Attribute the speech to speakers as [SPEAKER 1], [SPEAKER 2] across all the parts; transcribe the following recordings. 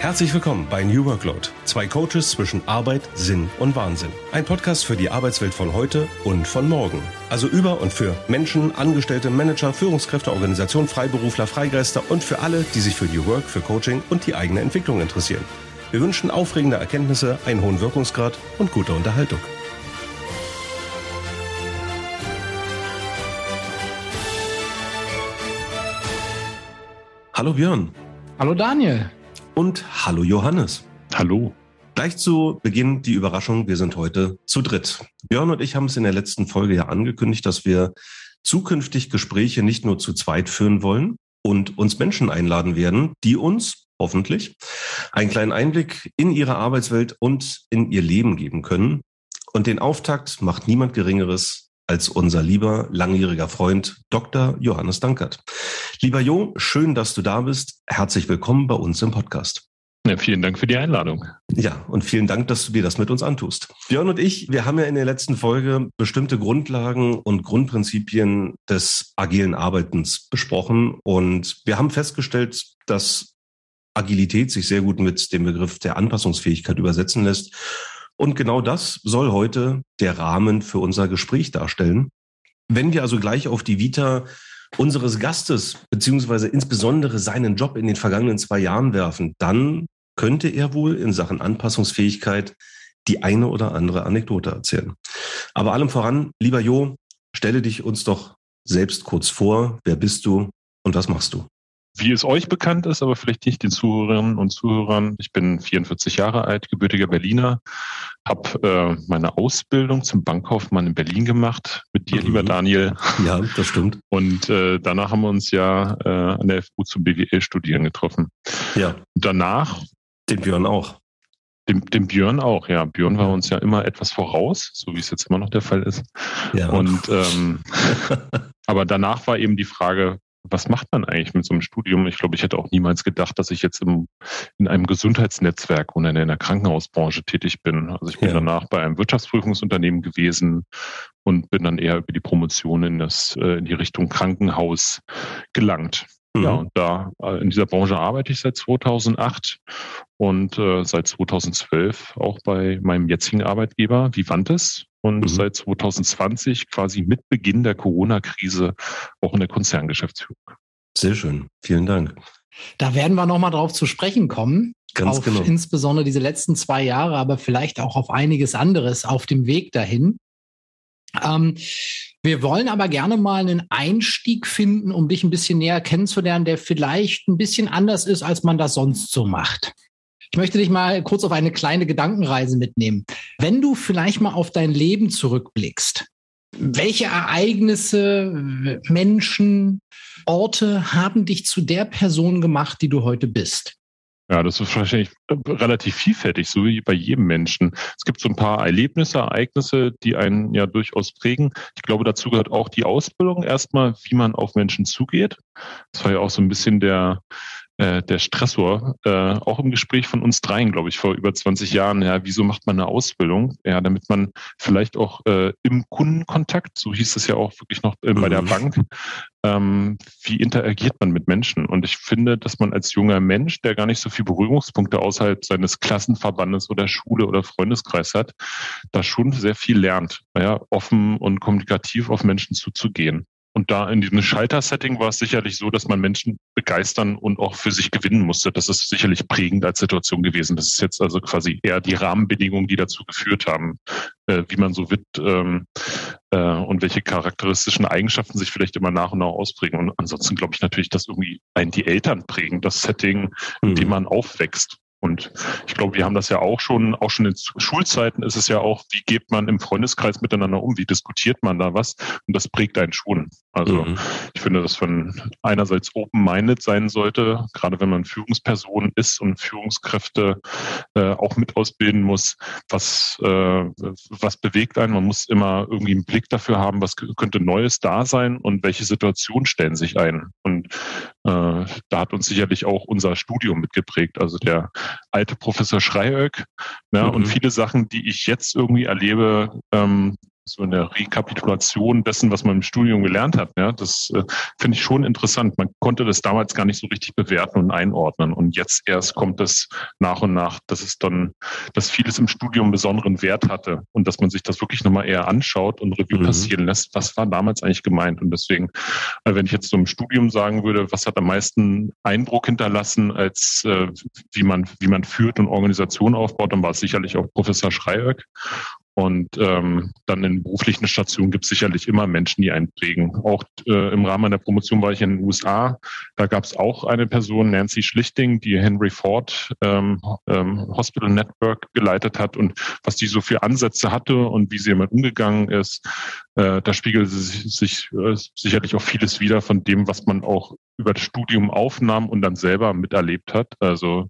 [SPEAKER 1] Herzlich willkommen bei New Workload. Zwei Coaches zwischen Arbeit, Sinn und Wahnsinn. Ein Podcast für die Arbeitswelt von heute und von morgen. Also über und für Menschen, Angestellte, Manager, Führungskräfte, Organisationen, Freiberufler, Freigeister und für alle, die sich für New Work, für Coaching und die eigene Entwicklung interessieren. Wir wünschen aufregende Erkenntnisse, einen hohen Wirkungsgrad und gute Unterhaltung. Hallo Björn.
[SPEAKER 2] Hallo Daniel.
[SPEAKER 1] Und hallo Johannes.
[SPEAKER 3] Hallo.
[SPEAKER 1] Gleich zu Beginn die Überraschung, wir sind heute zu dritt. Björn und ich haben es in der letzten Folge ja angekündigt, dass wir zukünftig Gespräche nicht nur zu zweit führen wollen und uns Menschen einladen werden, die uns hoffentlich einen kleinen Einblick in ihre Arbeitswelt und in ihr Leben geben können. Und den Auftakt macht niemand Geringeres als unser lieber langjähriger Freund Dr. Johannes Dankert. Lieber Jo, schön, dass du da bist. Herzlich willkommen bei uns im Podcast.
[SPEAKER 3] Ja, vielen Dank für die Einladung.
[SPEAKER 1] Ja, und vielen Dank, dass du dir das mit uns antust. Björn und ich, wir haben ja in der letzten Folge bestimmte Grundlagen und Grundprinzipien des agilen Arbeitens besprochen und wir haben festgestellt, dass Agilität sich sehr gut mit dem Begriff der Anpassungsfähigkeit übersetzen lässt und genau das soll heute der Rahmen für unser Gespräch darstellen. Wenn wir also gleich auf die Vita unseres Gastes beziehungsweise insbesondere seinen Job in den vergangenen zwei Jahren werfen, dann könnte er wohl in Sachen Anpassungsfähigkeit die eine oder andere Anekdote erzählen. Aber allem voran, lieber Jo, stelle dich uns doch selbst kurz vor. Wer bist du und was machst du?
[SPEAKER 3] Wie es euch bekannt ist, aber vielleicht nicht den Zuhörerinnen und Zuhörern. Ich bin 44 Jahre alt, gebürtiger Berliner, habe äh, meine Ausbildung zum Bankkaufmann in Berlin gemacht, mit dir, mhm. lieber Daniel.
[SPEAKER 1] Ja, das stimmt.
[SPEAKER 3] Und äh, danach haben wir uns ja äh, an der FU zum BWL studieren getroffen.
[SPEAKER 1] Ja.
[SPEAKER 3] Danach.
[SPEAKER 1] Den Björn auch.
[SPEAKER 3] Dem, dem Björn auch, ja. Björn war uns ja immer etwas voraus, so wie es jetzt immer noch der Fall ist. Ja. Und ähm, aber danach war eben die Frage, was macht man eigentlich mit so einem Studium? Ich glaube, ich hätte auch niemals gedacht, dass ich jetzt im, in einem Gesundheitsnetzwerk oder in der Krankenhausbranche tätig bin. Also ich bin ja. danach bei einem Wirtschaftsprüfungsunternehmen gewesen und bin dann eher über die Promotion in, das, äh, in die Richtung Krankenhaus gelangt. Mhm. Ja, und da äh, in dieser Branche arbeite ich seit 2008 und äh, seit 2012 auch bei meinem jetzigen Arbeitgeber Vivantes und mhm. seit 2020 quasi mit Beginn der Corona-Krise auch in der Konzerngeschäftsführung.
[SPEAKER 1] Sehr schön, vielen Dank.
[SPEAKER 2] Da werden wir nochmal drauf zu sprechen kommen.
[SPEAKER 1] Ganz
[SPEAKER 2] auf
[SPEAKER 1] genau.
[SPEAKER 2] insbesondere diese letzten zwei Jahre, aber vielleicht auch auf einiges anderes auf dem Weg dahin. Ähm, wir wollen aber gerne mal einen Einstieg finden, um dich ein bisschen näher kennenzulernen, der vielleicht ein bisschen anders ist, als man das sonst so macht. Ich möchte dich mal kurz auf eine kleine Gedankenreise mitnehmen. Wenn du vielleicht mal auf dein Leben zurückblickst, welche Ereignisse, Menschen, Orte haben dich zu der Person gemacht, die du heute bist?
[SPEAKER 3] Ja, das ist wahrscheinlich relativ vielfältig, so wie bei jedem Menschen. Es gibt so ein paar Erlebnisse, Ereignisse, die einen ja durchaus prägen. Ich glaube, dazu gehört auch die Ausbildung erstmal, wie man auf Menschen zugeht. Das war ja auch so ein bisschen der, äh, der Stressor, äh, auch im Gespräch von uns dreien, glaube ich, vor über 20 Jahren, ja, wieso macht man eine Ausbildung? Ja, damit man vielleicht auch äh, im Kundenkontakt, so hieß es ja auch wirklich noch äh, bei der mhm. Bank, ähm, wie interagiert man mit Menschen? Und ich finde, dass man als junger Mensch, der gar nicht so viele Berührungspunkte außerhalb seines Klassenverbandes oder Schule oder Freundeskreis hat, da schon sehr viel lernt, ja, offen und kommunikativ auf Menschen zuzugehen. Und da in diesem Schalter-Setting war es sicherlich so, dass man Menschen begeistern und auch für sich gewinnen musste. Das ist sicherlich prägend als Situation gewesen. Das ist jetzt also quasi eher die Rahmenbedingungen, die dazu geführt haben, äh, wie man so wird ähm, äh, und welche charakteristischen Eigenschaften sich vielleicht immer nach und nach ausprägen. Und ansonsten glaube ich natürlich, dass irgendwie ein die Eltern prägen, das Setting, in dem mhm. man aufwächst. Und ich glaube, wir haben das ja auch schon, auch schon in Schulzeiten ist es ja auch, wie geht man im Freundeskreis miteinander um, wie diskutiert man da was? Und das prägt einen schon. Also mhm. ich finde, dass man einerseits open-minded sein sollte, gerade wenn man Führungsperson ist und Führungskräfte äh, auch mit ausbilden muss, was, äh, was bewegt einen. Man muss immer irgendwie einen Blick dafür haben, was könnte Neues da sein und welche Situationen stellen sich ein. Und äh, da hat uns sicherlich auch unser Studium mitgeprägt. Also der alte Professor Schreiöck. Ja, mhm. Und viele Sachen, die ich jetzt irgendwie erlebe, ähm, so eine Rekapitulation dessen, was man im Studium gelernt hat. Ja, das äh, finde ich schon interessant. Man konnte das damals gar nicht so richtig bewerten und einordnen. Und jetzt erst kommt es nach und nach, dass es dann, dass vieles im Studium besonderen Wert hatte und dass man sich das wirklich nochmal eher anschaut und Revue mhm. passieren lässt. Was war damals eigentlich gemeint? Und deswegen, äh, wenn ich jetzt so im Studium sagen würde, was hat am meisten Eindruck hinterlassen, als äh, wie man, wie man führt und Organisation aufbaut, dann war es sicherlich auch Professor Schreiöck. Und ähm, dann in beruflichen Stationen gibt es sicherlich immer Menschen, die einen prägen. Auch äh, im Rahmen meiner Promotion war ich in den USA. Da gab es auch eine Person, Nancy Schlichting, die Henry Ford ähm, ähm, Hospital Network geleitet hat und was die so für Ansätze hatte und wie sie damit umgegangen ist. Äh, da spiegelt sich, sich äh, sicherlich auch vieles wieder von dem, was man auch über das Studium aufnahm und dann selber miterlebt hat. Also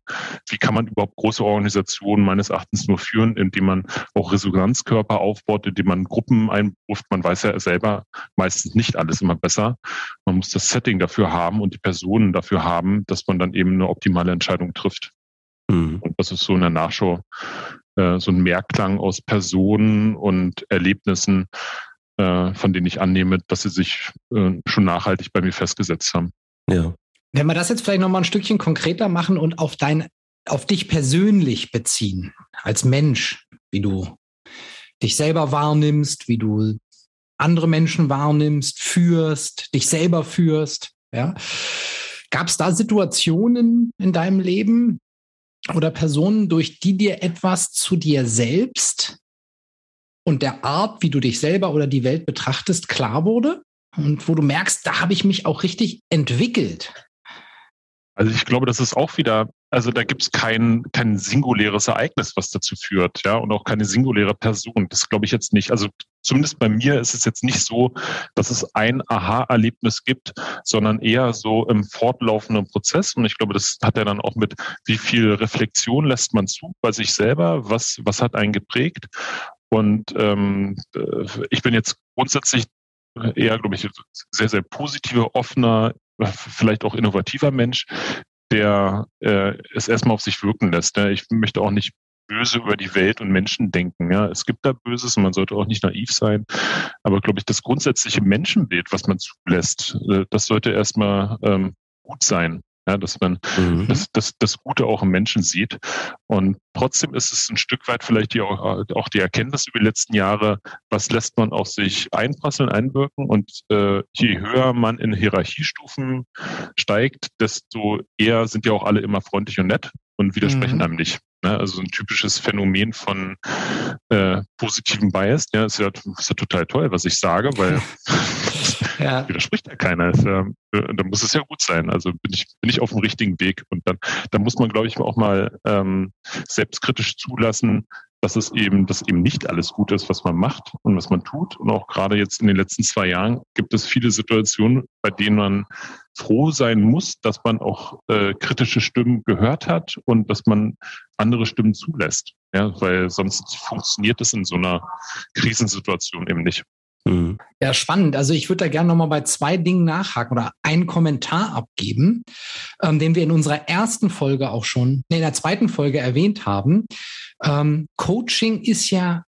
[SPEAKER 3] wie kann man überhaupt große Organisationen meines Erachtens nur führen, indem man auch Resonanzkörper aufbaut, indem man Gruppen einberuft. Man weiß ja selber meistens nicht alles immer besser. Man muss das Setting dafür haben und die Personen dafür haben, dass man dann eben eine optimale Entscheidung trifft. Mhm. Und das ist so in der Nachschau äh, so ein Mehrklang aus Personen und Erlebnissen, äh, von denen ich annehme, dass sie sich äh, schon nachhaltig bei mir festgesetzt haben.
[SPEAKER 2] Ja. Wenn wir das jetzt vielleicht noch mal ein Stückchen konkreter machen und auf dein, auf dich persönlich beziehen, als Mensch, wie du dich selber wahrnimmst, wie du andere Menschen wahrnimmst, führst, dich selber führst, ja. Gab es da Situationen in deinem Leben oder Personen, durch die dir etwas zu dir selbst und der Art, wie du dich selber oder die Welt betrachtest, klar wurde? und wo du merkst, da habe ich mich auch richtig entwickelt.
[SPEAKER 3] Also ich glaube, das ist auch wieder, also da gibt es kein, kein singuläres Ereignis, was dazu führt, ja, und auch keine singuläre Person. Das glaube ich jetzt nicht. Also zumindest bei mir ist es jetzt nicht so, dass es ein Aha-Erlebnis gibt, sondern eher so im fortlaufenden Prozess. Und ich glaube, das hat ja dann auch mit, wie viel Reflexion lässt man zu bei sich selber, was, was hat einen geprägt. Und ähm, äh, ich bin jetzt grundsätzlich eher, glaube ich, sehr, sehr positiver, offener, vielleicht auch innovativer Mensch, der äh, es erstmal auf sich wirken lässt. Ja. Ich möchte auch nicht böse über die Welt und Menschen denken. Ja, es gibt da Böses und man sollte auch nicht naiv sein. Aber glaube ich, das grundsätzliche Menschenbild, was man zulässt, äh, das sollte erstmal ähm, gut sein ja, dass man mhm. das, das, das Gute auch im Menschen sieht. Und trotzdem ist es ein Stück weit vielleicht die, auch, die Erkenntnis über die letzten Jahre, was lässt man auf sich einprasseln, einwirken. Und äh, je höher man in Hierarchiestufen steigt, desto eher sind ja auch alle immer freundlich und nett und widersprechen mhm. einem nicht. Ne? Also ein typisches Phänomen von äh, positiven Bias. Ja, ist ja, ist ja total toll, was ich sage, weil ja. widerspricht ja keiner. Ja, äh, dann muss es ja gut sein. Also bin ich, bin ich auf dem richtigen Weg. Und dann, dann muss man, glaube ich, auch mal ähm, selbstkritisch zulassen, dass es eben, dass eben nicht alles gut ist, was man macht und was man tut. Und auch gerade jetzt in den letzten zwei Jahren gibt es viele Situationen, bei denen man froh sein muss, dass man auch äh, kritische Stimmen gehört hat und dass man andere Stimmen zulässt. Ja, weil sonst funktioniert es in so einer Krisensituation eben nicht.
[SPEAKER 2] Mhm. Ja, spannend. Also ich würde da gerne nochmal bei zwei Dingen nachhaken oder einen Kommentar abgeben, ähm, den wir in unserer ersten Folge auch schon, nee, in der zweiten Folge erwähnt haben. Ähm, Coaching ist ja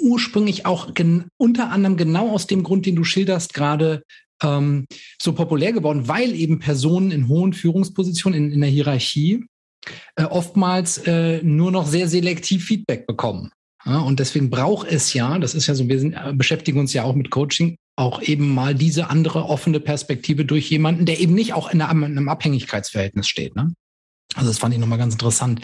[SPEAKER 2] ursprünglich auch unter anderem genau aus dem Grund, den du schilderst, gerade ähm, so populär geworden, weil eben Personen in hohen Führungspositionen in, in der Hierarchie äh, oftmals äh, nur noch sehr selektiv Feedback bekommen. Ja, und deswegen braucht es ja, das ist ja so, wir sind, äh, beschäftigen uns ja auch mit Coaching, auch eben mal diese andere offene Perspektive durch jemanden, der eben nicht auch in einem Abhängigkeitsverhältnis steht. Ne? Also das fand ich nochmal ganz interessant.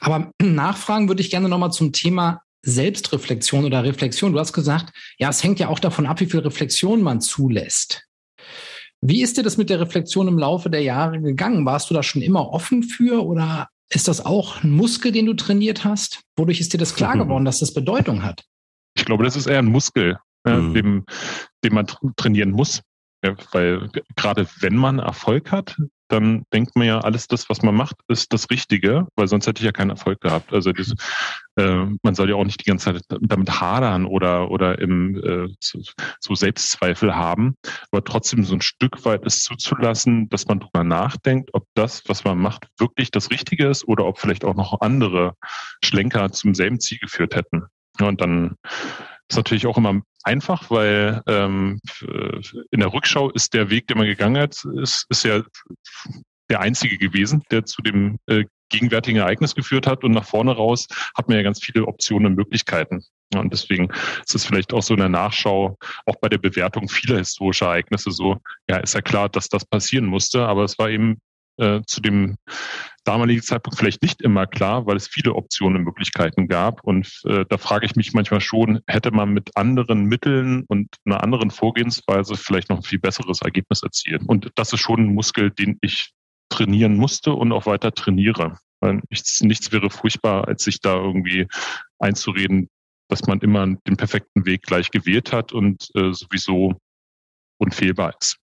[SPEAKER 2] Aber nachfragen würde ich gerne nochmal zum Thema Selbstreflexion oder Reflexion. Du hast gesagt, ja, es hängt ja auch davon ab, wie viel Reflexion man zulässt. Wie ist dir das mit der Reflexion im Laufe der Jahre gegangen? Warst du da schon immer offen für oder ist das auch ein Muskel, den du trainiert hast? Wodurch ist dir das klar geworden, dass das Bedeutung hat?
[SPEAKER 3] Ich glaube, das ist eher ein Muskel, mhm. äh, den, den man trainieren muss. Ja, weil gerade wenn man Erfolg hat, dann denkt man ja, alles das, was man macht, ist das Richtige, weil sonst hätte ich ja keinen Erfolg gehabt. Also das, äh, man soll ja auch nicht die ganze Zeit damit hadern oder, oder im, äh, so, Selbstzweifel haben, aber trotzdem so ein Stück weit es zuzulassen, dass man drüber nachdenkt, ob das, was man macht, wirklich das Richtige ist oder ob vielleicht auch noch andere Schlenker zum selben Ziel geführt hätten. Und dann ist natürlich auch immer einfach, weil ähm, in der Rückschau ist der Weg, den man gegangen hat, ist, ist ja der einzige gewesen, der zu dem äh, gegenwärtigen Ereignis geführt hat. Und nach vorne raus hat man ja ganz viele Optionen und Möglichkeiten. Und deswegen ist es vielleicht auch so in der Nachschau, auch bei der Bewertung vieler historischer Ereignisse so, ja, ist ja klar, dass das passieren musste, aber es war eben äh, zu dem damaligen Zeitpunkt vielleicht nicht immer klar, weil es viele Optionen und Möglichkeiten gab. Und äh, da frage ich mich manchmal schon, hätte man mit anderen Mitteln und einer anderen Vorgehensweise vielleicht noch ein viel besseres Ergebnis erzielt. Und das ist schon ein Muskel, den ich trainieren musste und auch weiter trainiere. Weil nichts, nichts wäre furchtbar, als sich da irgendwie einzureden, dass man immer den perfekten Weg gleich gewählt hat und äh, sowieso unfehlbar ist.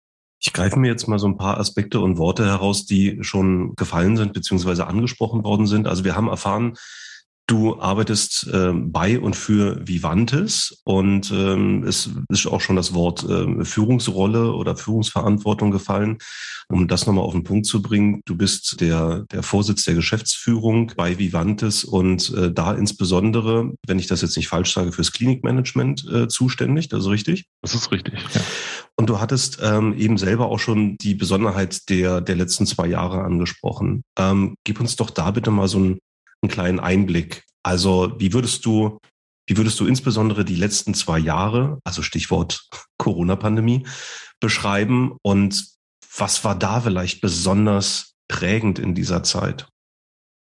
[SPEAKER 1] Ich greife mir jetzt mal so ein paar Aspekte und Worte heraus, die schon gefallen sind beziehungsweise angesprochen worden sind. Also wir haben erfahren, Du arbeitest äh, bei und für Vivantes und ähm, es ist auch schon das Wort äh, Führungsrolle oder Führungsverantwortung gefallen. Um das nochmal auf den Punkt zu bringen, du bist der, der Vorsitz der Geschäftsführung bei Vivantes und äh, da insbesondere, wenn ich das jetzt nicht falsch sage, fürs Klinikmanagement äh, zuständig. Das ist richtig?
[SPEAKER 3] Das ist richtig. Ja.
[SPEAKER 1] Und du hattest ähm, eben selber auch schon die Besonderheit der, der letzten zwei Jahre angesprochen. Ähm, gib uns doch da bitte mal so ein einen kleinen Einblick. Also wie würdest du, wie würdest du insbesondere die letzten zwei Jahre, also Stichwort Corona-Pandemie, beschreiben und was war da vielleicht besonders prägend in dieser Zeit?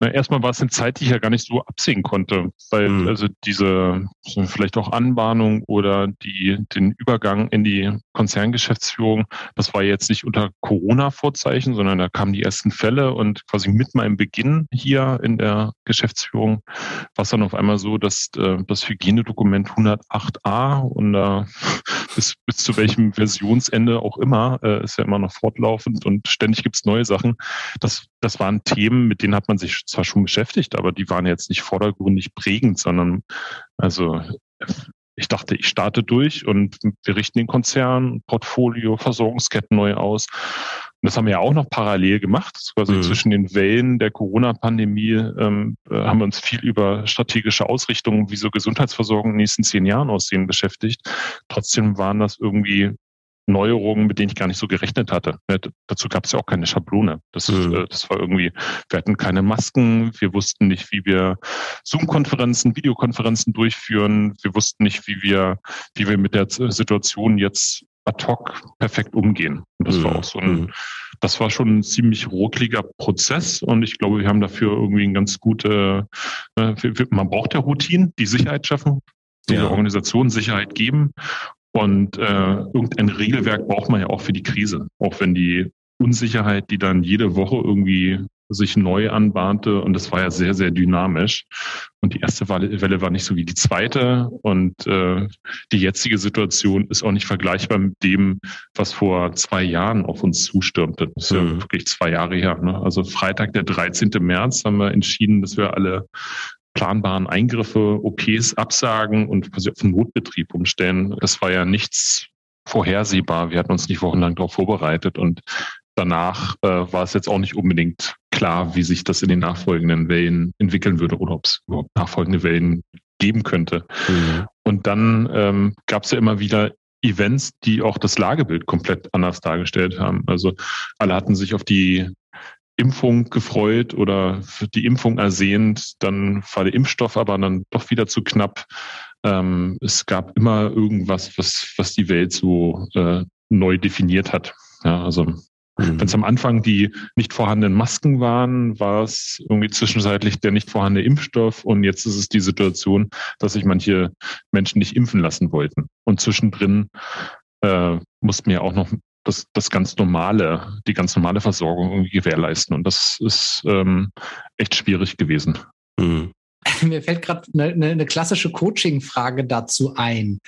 [SPEAKER 3] Na, erstmal war es eine Zeit, die ich ja gar nicht so absehen konnte, weil mhm. also diese vielleicht auch Anbahnung oder die, den Übergang in die Konzerngeschäftsführung, das war jetzt nicht unter Corona-Vorzeichen, sondern da kamen die ersten Fälle und quasi mit meinem Beginn hier in der Geschäftsführung war es dann auf einmal so, dass äh, das Hygienedokument 108a und äh, bis, bis zu welchem Versionsende auch immer, äh, ist ja immer noch fortlaufend und ständig gibt's neue Sachen. Das, das waren Themen, mit denen hat man sich zwar schon beschäftigt, aber die waren jetzt nicht vordergründig prägend, sondern also ich dachte, ich starte durch und wir richten den Konzern, Portfolio, Versorgungsketten neu aus. Und das haben wir ja auch noch parallel gemacht. Quasi mhm. zwischen den Wellen der Corona-Pandemie ähm, äh, haben wir uns viel über strategische Ausrichtungen, wie so Gesundheitsversorgung in den nächsten zehn Jahren aussehen, beschäftigt. Trotzdem waren das irgendwie Neuerungen, mit denen ich gar nicht so gerechnet hatte. Ja, dazu gab es ja auch keine Schablone. Das, mhm. äh, das war irgendwie, wir hatten keine Masken, wir wussten nicht, wie wir Zoom-Konferenzen, Videokonferenzen durchführen, wir wussten nicht, wie wir, wie wir mit der Situation jetzt ad hoc perfekt umgehen. Und das mhm. war auch so ein, mhm. das war schon ein ziemlich ruckliger Prozess und ich glaube, wir haben dafür irgendwie ein ganz gute, äh, man braucht ja Routinen, die Sicherheit schaffen, die ja. Organisation Sicherheit geben und äh, irgendein Regelwerk braucht man ja auch für die Krise, auch wenn die Unsicherheit, die dann jede Woche irgendwie sich neu anbahnte und das war ja sehr, sehr dynamisch. Und die erste Welle war nicht so wie die zweite und äh, die jetzige Situation ist auch nicht vergleichbar mit dem, was vor zwei Jahren auf uns zustürmte. Das ist mhm. ja wirklich zwei Jahre her. Ne? Also Freitag, der 13. März, haben wir entschieden, dass wir alle planbaren Eingriffe, OPs absagen und quasi auf den Notbetrieb umstellen. Das war ja nichts vorhersehbar. Wir hatten uns nicht wochenlang darauf vorbereitet und danach äh, war es jetzt auch nicht unbedingt klar, wie sich das in den nachfolgenden Wellen entwickeln würde oder ob es überhaupt nachfolgende Wellen geben könnte. Mhm. Und dann ähm, gab es ja immer wieder Events, die auch das Lagebild komplett anders dargestellt haben. Also alle hatten sich auf die Impfung gefreut oder die Impfung ersehnt, dann war der Impfstoff aber dann doch wieder zu knapp. Ähm, es gab immer irgendwas, was, was die Welt so äh, neu definiert hat. Ja, also mhm. wenn es am Anfang die nicht vorhandenen Masken waren, war es irgendwie zwischenzeitlich der nicht vorhandene Impfstoff und jetzt ist es die Situation, dass sich manche Menschen nicht impfen lassen wollten. Und zwischendrin äh, mussten wir auch noch das, das ganz normale, die ganz normale Versorgung irgendwie gewährleisten. Und das ist ähm, echt schwierig gewesen.
[SPEAKER 2] Mhm. Mir fällt gerade eine, eine, eine, klassische Coaching-Frage dazu ein.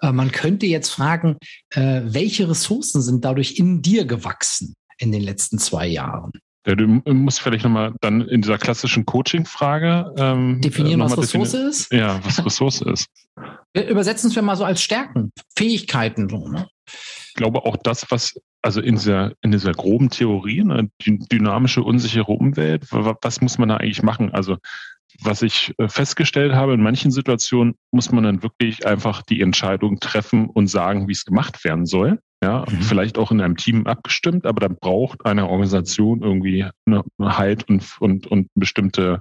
[SPEAKER 2] Äh, man könnte jetzt fragen, äh, welche Ressourcen sind dadurch in dir gewachsen in den letzten zwei Jahren?
[SPEAKER 3] Ja, du musst vielleicht nochmal dann in dieser klassischen Coaching-Frage
[SPEAKER 2] ähm, definieren, was Ressource defini ist.
[SPEAKER 3] Ja, was Ressource ist.
[SPEAKER 2] Wir übersetzen es mal so als Stärken, Fähigkeiten. So, ne?
[SPEAKER 3] Ich glaube auch das, was also in dieser, in dieser groben Theorie, eine dynamische, unsichere Umwelt, was muss man da eigentlich machen? Also was ich äh, festgestellt habe, in manchen Situationen muss man dann wirklich einfach die Entscheidung treffen und sagen, wie es gemacht werden soll. Ja, mhm. vielleicht auch in einem Team abgestimmt, aber dann braucht eine Organisation irgendwie eine Halt und, und, und bestimmte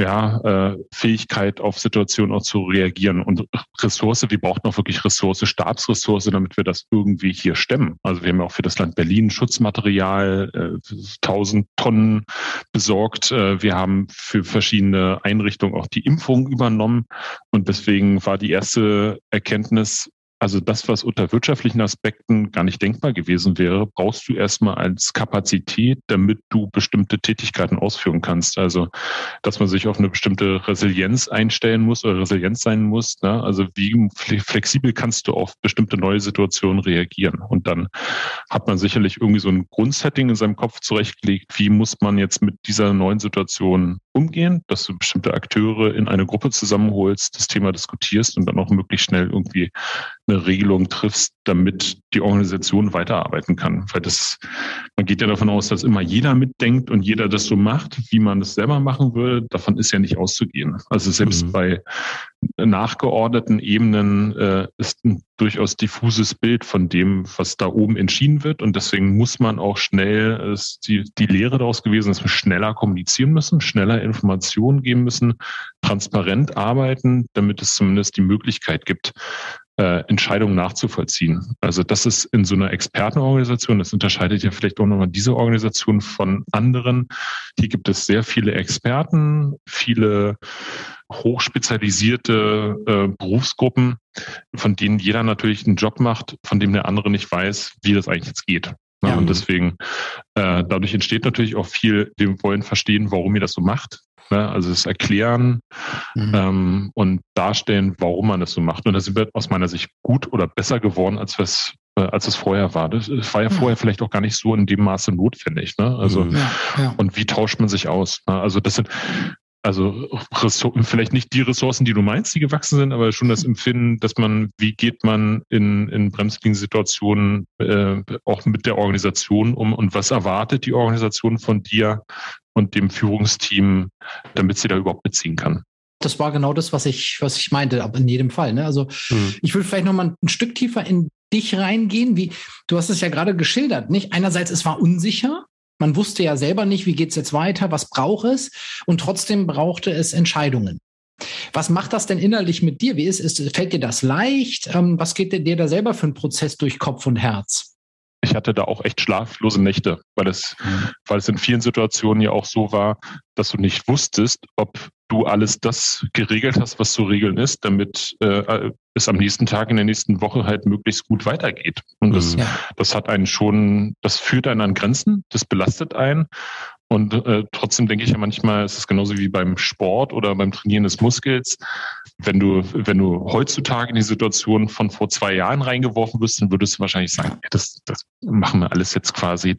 [SPEAKER 3] ja, äh, Fähigkeit auf Situationen auch zu reagieren und Ressource, wir brauchen auch wirklich Ressource, Stabsressource, damit wir das irgendwie hier stemmen. Also wir haben ja auch für das Land Berlin Schutzmaterial, äh, 1000 Tonnen besorgt. Äh, wir haben für verschiedene Einrichtungen auch die Impfung übernommen und deswegen war die erste Erkenntnis, also das, was unter wirtschaftlichen Aspekten gar nicht denkbar gewesen wäre, brauchst du erstmal als Kapazität, damit du bestimmte Tätigkeiten ausführen kannst. Also, dass man sich auf eine bestimmte Resilienz einstellen muss oder resilient sein muss. Ne? Also, wie flexibel kannst du auf bestimmte neue Situationen reagieren? Und dann hat man sicherlich irgendwie so ein Grundsetting in seinem Kopf zurechtgelegt. Wie muss man jetzt mit dieser neuen Situation umgehen, dass du bestimmte Akteure in eine Gruppe zusammenholst, das Thema diskutierst und dann auch möglichst schnell irgendwie eine Regelung triffst, damit die Organisation weiterarbeiten kann. Weil das, man geht ja davon aus, dass immer jeder mitdenkt und jeder das so macht, wie man das selber machen würde. Davon ist ja nicht auszugehen. Also selbst mhm. bei nachgeordneten Ebenen äh, ist ein durchaus diffuses Bild von dem, was da oben entschieden wird. Und deswegen muss man auch schnell, ist die, die Lehre daraus gewesen, dass wir schneller kommunizieren müssen, schneller Informationen geben müssen, transparent arbeiten, damit es zumindest die Möglichkeit gibt, äh, Entscheidungen nachzuvollziehen. Also das ist in so einer Expertenorganisation, das unterscheidet ja vielleicht auch nochmal diese Organisation von anderen. Hier gibt es sehr viele Experten, viele hochspezialisierte äh, Berufsgruppen, von denen jeder natürlich einen Job macht, von dem der andere nicht weiß, wie das eigentlich jetzt geht. Ja. Und deswegen, äh, dadurch entsteht natürlich auch viel, wir wollen verstehen, warum ihr das so macht. Ne? Also das Erklären mhm. ähm, und darstellen, warum man das so macht. Und das sind wir aus meiner Sicht gut oder besser geworden, als was äh, als es vorher war. Das war ja vorher vielleicht auch gar nicht so in dem Maße notwendig. Ne? Also ja, ja. und wie tauscht man sich aus? Ne? Also das sind also vielleicht nicht die Ressourcen, die du meinst, die gewachsen sind, aber schon das Empfinden, dass man, wie geht man in, in bremslichen Situationen äh, auch mit der Organisation um und was erwartet die Organisation von dir und dem Führungsteam, damit sie da überhaupt mitziehen kann.
[SPEAKER 2] Das war genau das, was ich, was ich meinte, aber in jedem Fall. Ne? Also mhm. ich will vielleicht noch mal ein Stück tiefer in dich reingehen. Wie du hast es ja gerade geschildert, nicht? Einerseits es war unsicher, man wusste ja selber nicht, wie geht's jetzt weiter, was braucht es und trotzdem brauchte es Entscheidungen. Was macht das denn innerlich mit dir? Wie ist es? Fällt dir das leicht? Ähm, was geht dir da selber für ein Prozess durch Kopf und Herz?
[SPEAKER 3] Ich hatte da auch echt schlaflose Nächte, weil es, weil es in vielen Situationen ja auch so war, dass du nicht wusstest, ob du alles das geregelt hast, was zu regeln ist, damit äh, es am nächsten Tag in der nächsten Woche halt möglichst gut weitergeht. Und das, mhm. ja. das hat einen schon, das führt einen an Grenzen, das belastet einen. Und äh, trotzdem denke ich ja manchmal, es ist genauso wie beim Sport oder beim Trainieren des Muskels. Wenn du, wenn du heutzutage in die Situation von vor zwei Jahren reingeworfen wirst, dann würdest du wahrscheinlich sagen, ja, das, das machen wir alles jetzt quasi.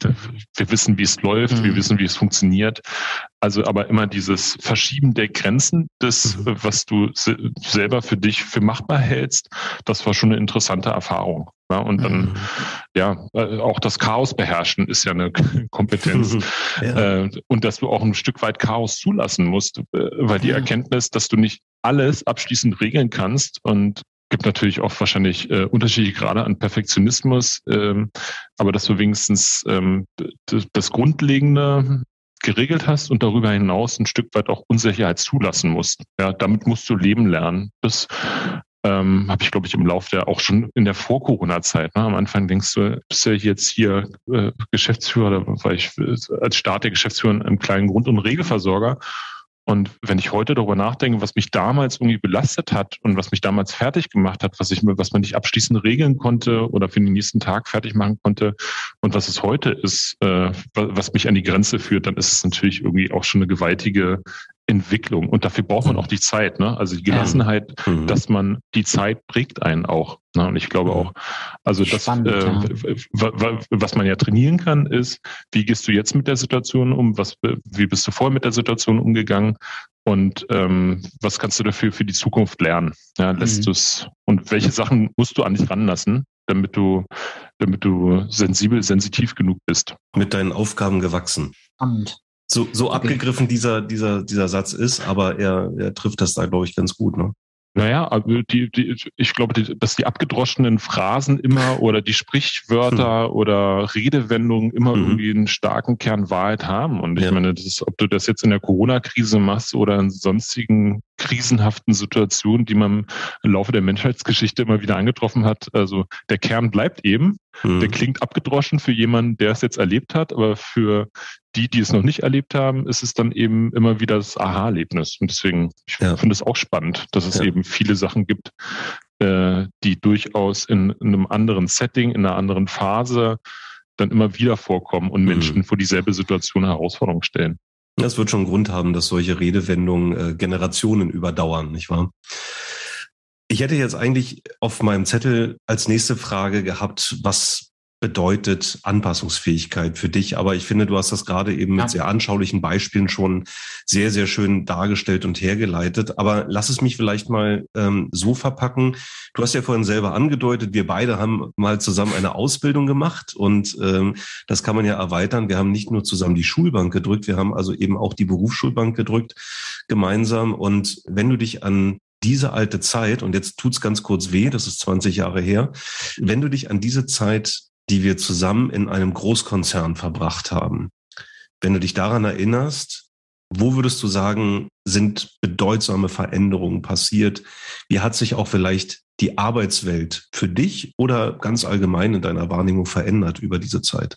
[SPEAKER 3] Wir wissen, wie es läuft, mhm. wir wissen, wie es funktioniert. Also aber immer dieses Verschieben der Grenzen des, mhm. was du selber für dich für machbar hältst, das war schon eine interessante Erfahrung. Ja, und dann, mhm. ja, äh, auch das Chaos beherrschen ist ja eine Kompetenz. ja. Äh, und dass du auch ein Stück weit Chaos zulassen musst, äh, weil die ja. Erkenntnis, dass du nicht alles abschließend regeln kannst und gibt natürlich auch wahrscheinlich äh, unterschiedliche Grade an Perfektionismus, ähm, aber dass du wenigstens ähm, das Grundlegende geregelt hast und darüber hinaus ein Stück weit auch Unsicherheit zulassen musst. Ja, damit musst du leben lernen. Das ähm, habe ich, glaube ich, im Laufe der auch schon in der Vor-Corona-Zeit. Ne? Am Anfang denkst du, bist ja jetzt hier äh, Geschäftsführer, war ich äh, als Start der Geschäftsführer im kleinen Grund- und Regelversorger. Und wenn ich heute darüber nachdenke, was mich damals irgendwie belastet hat und was mich damals fertig gemacht hat, was ich mir, was man nicht abschließend regeln konnte oder für den nächsten Tag fertig machen konnte und was es heute ist, äh, was mich an die Grenze führt, dann ist es natürlich irgendwie auch schon eine gewaltige Entwicklung. Und dafür braucht man auch die Zeit, ne? Also die Gelassenheit, mhm. dass man die Zeit prägt einen auch. Ne? Und ich glaube mhm. auch, also das, Spannend, äh, ja. was man ja trainieren kann, ist, wie gehst du jetzt mit der Situation um? Was, wie bist du vorher mit der Situation umgegangen? Und ähm, was kannst du dafür für die Zukunft lernen? Ja, lässt mhm. du es und welche Sachen musst du an dich ranlassen, damit du, damit du sensibel, sensitiv genug bist?
[SPEAKER 1] Mit deinen Aufgaben gewachsen.
[SPEAKER 2] Spannend.
[SPEAKER 1] So, so okay. abgegriffen dieser, dieser, dieser Satz ist, aber er, er trifft das da, glaube ich, ganz gut. Ne?
[SPEAKER 3] Naja, also die, die, ich glaube, die, dass die abgedroschenen Phrasen immer oder die Sprichwörter hm. oder Redewendungen immer mhm. irgendwie einen starken Kern Wahrheit haben. Und ich ja. meine, das ist, ob du das jetzt in der Corona-Krise machst oder in sonstigen krisenhaften Situationen, die man im Laufe der Menschheitsgeschichte immer wieder angetroffen hat. Also der Kern bleibt eben. Mhm. Der klingt abgedroschen für jemanden, der es jetzt erlebt hat, aber für die, die es noch nicht erlebt haben, ist es dann eben immer wieder das Aha-Erlebnis. Und deswegen, ich ja. finde es auch spannend, dass es ja. eben viele Sachen gibt, äh, die durchaus in, in, einem anderen Setting, in einer anderen Phase dann immer wieder vorkommen und mhm. Menschen vor dieselbe Situation Herausforderung stellen.
[SPEAKER 1] Das wird schon Grund haben, dass solche Redewendungen äh, Generationen überdauern, nicht wahr? Ich hätte jetzt eigentlich auf meinem Zettel als nächste Frage gehabt, was bedeutet Anpassungsfähigkeit für dich. Aber ich finde, du hast das gerade eben ja. mit sehr anschaulichen Beispielen schon sehr, sehr schön dargestellt und hergeleitet. Aber lass es mich vielleicht mal ähm, so verpacken. Du hast ja vorhin selber angedeutet, wir beide haben mal zusammen eine Ausbildung gemacht und ähm, das kann man ja erweitern. Wir haben nicht nur zusammen die Schulbank gedrückt, wir haben also eben auch die Berufsschulbank gedrückt gemeinsam. Und wenn du dich an diese alte Zeit, und jetzt tut's ganz kurz weh, das ist 20 Jahre her, wenn du dich an diese Zeit die wir zusammen in einem Großkonzern verbracht haben. Wenn du dich daran erinnerst, wo würdest du sagen, sind bedeutsame Veränderungen passiert? Wie hat sich auch vielleicht die Arbeitswelt für dich oder ganz allgemein in deiner Wahrnehmung verändert über diese Zeit?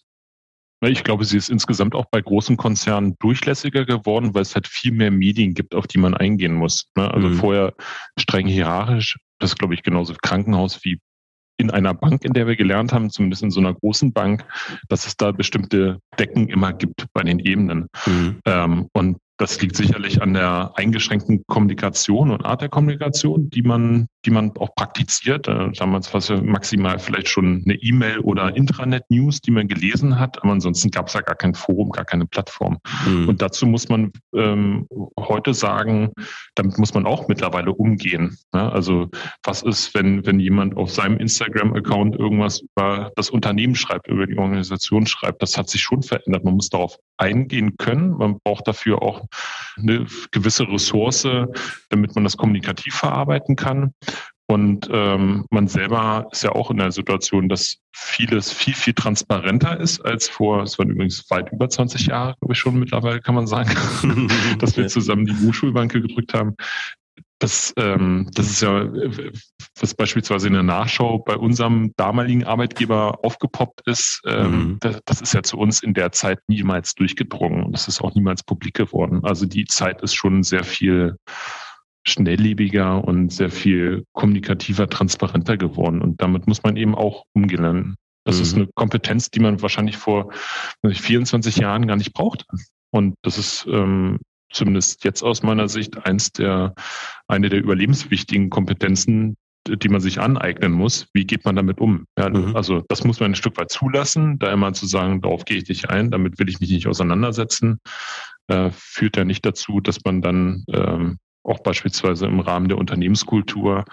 [SPEAKER 3] Ich glaube, sie ist insgesamt auch bei großen Konzernen durchlässiger geworden, weil es halt viel mehr Medien gibt, auf die man eingehen muss. Ne? Also mhm. vorher streng hierarchisch, das ist, glaube ich, genauso Krankenhaus wie in einer Bank, in der wir gelernt haben, zumindest in so einer großen Bank, dass es da bestimmte Decken immer gibt bei den Ebenen. Mhm. Ähm, und das liegt sicherlich an der eingeschränkten Kommunikation und Art der Kommunikation, die man, die man auch praktiziert. Äh, damals war es ja maximal vielleicht schon eine E-Mail oder Intranet-News, die man gelesen hat, aber ansonsten gab es ja gar kein Forum, gar keine Plattform. Mhm. Und dazu muss man ähm, heute sagen, damit muss man auch mittlerweile umgehen. Ja, also was ist, wenn, wenn jemand auf seinem Instagram-Account irgendwas über das Unternehmen schreibt, über die Organisation schreibt, das hat sich schon verändert. Man muss darauf eingehen können. Man braucht dafür auch eine gewisse Ressource, damit man das kommunikativ verarbeiten kann. Und ähm, man selber ist ja auch in der Situation, dass vieles viel, viel transparenter ist als vor, es waren übrigens weit über 20 Jahre, glaube ich schon mittlerweile, kann man sagen, dass wir zusammen die Buchschulbank gedrückt haben. Das, ähm, das ist ja, was beispielsweise in der Nachschau bei unserem damaligen Arbeitgeber aufgepoppt ist, ähm, mhm. das, das, ist ja zu uns in der Zeit niemals durchgedrungen und das ist auch niemals publik geworden. Also die Zeit ist schon sehr viel schnelllebiger und sehr viel kommunikativer, transparenter geworden und damit muss man eben auch umgehen. Das mhm. ist eine Kompetenz, die man wahrscheinlich vor 24 Jahren gar nicht braucht. Und das ist ähm, zumindest jetzt aus meiner Sicht eins der, eine der überlebenswichtigen Kompetenzen, die man sich aneignen muss. Wie geht man damit um? Ja, mhm. Also das muss man ein Stück weit zulassen, da immer zu sagen, darauf gehe ich nicht ein, damit will ich mich nicht auseinandersetzen, äh, führt ja nicht dazu, dass man dann ähm, auch beispielsweise im Rahmen der Unternehmenskultur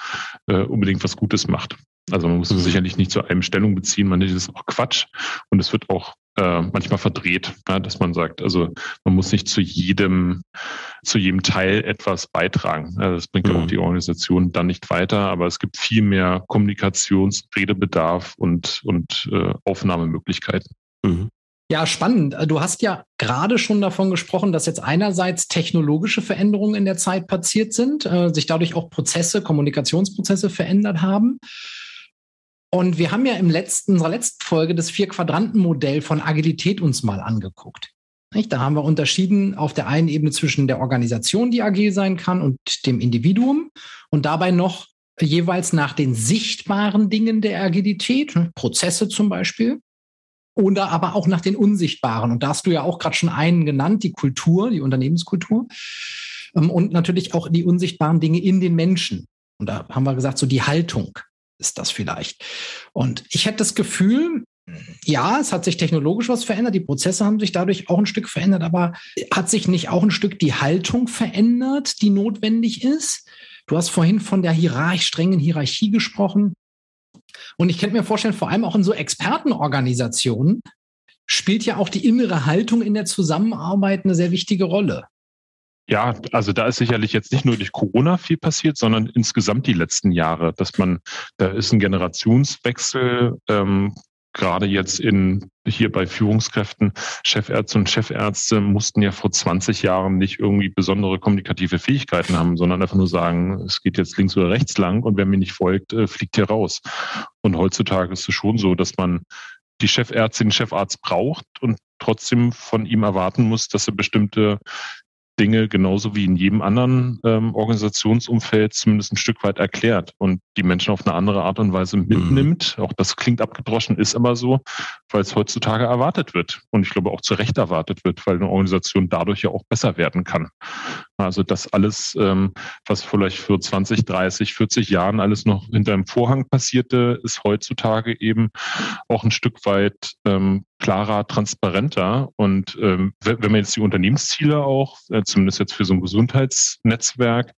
[SPEAKER 3] äh, unbedingt was Gutes macht. Also man muss mhm. sicherlich nicht zu einem Stellung beziehen, man ist auch Quatsch und es wird auch äh, manchmal verdreht, ja, dass man sagt, also man muss nicht zu jedem, zu jedem Teil etwas beitragen. Ja, das bringt mhm. ja auch die Organisation dann nicht weiter, aber es gibt viel mehr Kommunikations-, Redebedarf und, und äh, Aufnahmemöglichkeiten.
[SPEAKER 2] Mhm. Ja, spannend. Du hast ja gerade schon davon gesprochen, dass jetzt einerseits technologische Veränderungen in der Zeit passiert sind, äh, sich dadurch auch Prozesse, Kommunikationsprozesse verändert haben. Und wir haben ja im letzten, unserer letzten Folge das Vier-Quadranten-Modell von Agilität uns mal angeguckt. Nicht? Da haben wir unterschieden auf der einen Ebene zwischen der Organisation, die agil sein kann, und dem Individuum und dabei noch jeweils nach den sichtbaren Dingen der Agilität, ne? Prozesse zum Beispiel, oder aber auch nach den unsichtbaren. Und da hast du ja auch gerade schon einen genannt, die Kultur, die Unternehmenskultur ähm, und natürlich auch die unsichtbaren Dinge in den Menschen. Und da haben wir gesagt, so die Haltung ist das vielleicht. Und ich hätte das Gefühl, ja, es hat sich technologisch was verändert, die Prozesse haben sich dadurch auch ein Stück verändert, aber hat sich nicht auch ein Stück die Haltung verändert, die notwendig ist? Du hast vorhin von der hierarch strengen Hierarchie gesprochen. Und ich könnte mir vorstellen, vor allem auch in so Expertenorganisationen, spielt ja auch die innere Haltung in der Zusammenarbeit eine sehr wichtige Rolle.
[SPEAKER 3] Ja, also da ist sicherlich jetzt nicht nur durch Corona viel passiert, sondern insgesamt die letzten Jahre, dass man, da ist ein Generationswechsel, ähm, gerade jetzt in hier bei Führungskräften, Chefärzte und Chefärzte mussten ja vor 20 Jahren nicht irgendwie besondere kommunikative Fähigkeiten haben, sondern einfach nur sagen, es geht jetzt links oder rechts lang und wer mir nicht folgt, äh, fliegt hier raus. Und heutzutage ist es schon so, dass man die Chefärztin, Chefarzt braucht und trotzdem von ihm erwarten muss, dass er bestimmte Dinge genauso wie in jedem anderen ähm, Organisationsumfeld zumindest ein Stück weit erklärt und die Menschen auf eine andere Art und Weise mitnimmt. Mhm. Auch das klingt abgedroschen, ist aber so, weil es heutzutage erwartet wird und ich glaube auch zu Recht erwartet wird, weil eine Organisation dadurch ja auch besser werden kann. Also das alles, ähm, was vielleicht für 20, 30, 40 Jahren alles noch hinter dem Vorhang passierte, ist heutzutage eben auch ein Stück weit ähm, klarer, transparenter. Und ähm, wenn man jetzt die Unternehmensziele auch, äh, zumindest jetzt für so ein Gesundheitsnetzwerk,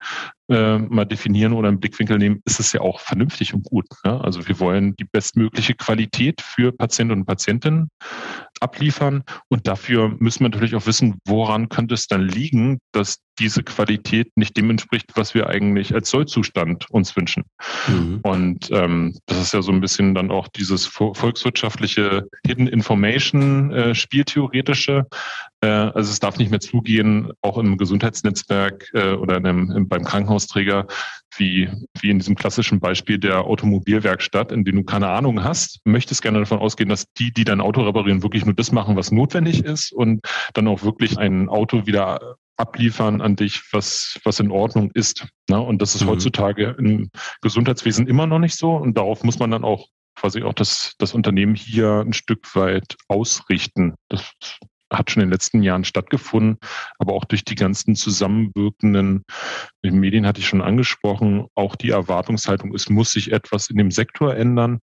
[SPEAKER 3] äh, mal definieren oder einen Blickwinkel nehmen, ist es ja auch vernünftig und gut. Ne? Also wir wollen die bestmögliche Qualität für Patienten und Patientinnen abliefern und dafür müssen wir natürlich auch wissen, woran könnte es dann liegen, dass diese Qualität nicht dem entspricht, was wir eigentlich als Sollzustand uns wünschen. Mhm. Und ähm, das ist ja so ein bisschen dann auch dieses volkswirtschaftliche Hidden Information äh, Spieltheoretische. Äh, also es darf nicht mehr zugehen, auch im Gesundheitsnetzwerk äh, oder in einem, beim Krankenhaus Krankenhausträger wie, wie in diesem klassischen Beispiel der Automobilwerkstatt, in dem du keine Ahnung hast, möchtest gerne davon ausgehen, dass die, die dein Auto reparieren, wirklich nur das machen, was notwendig ist und dann auch wirklich ein Auto wieder abliefern an dich, was, was in Ordnung ist. Ne? Und das ist mhm. heutzutage im Gesundheitswesen immer noch nicht so. Und darauf muss man dann auch quasi auch das, das Unternehmen hier ein Stück weit ausrichten. Das hat schon in den letzten Jahren stattgefunden, aber auch durch die ganzen zusammenwirkenden Medien hatte ich schon angesprochen, auch die Erwartungshaltung, es muss sich etwas in dem Sektor ändern,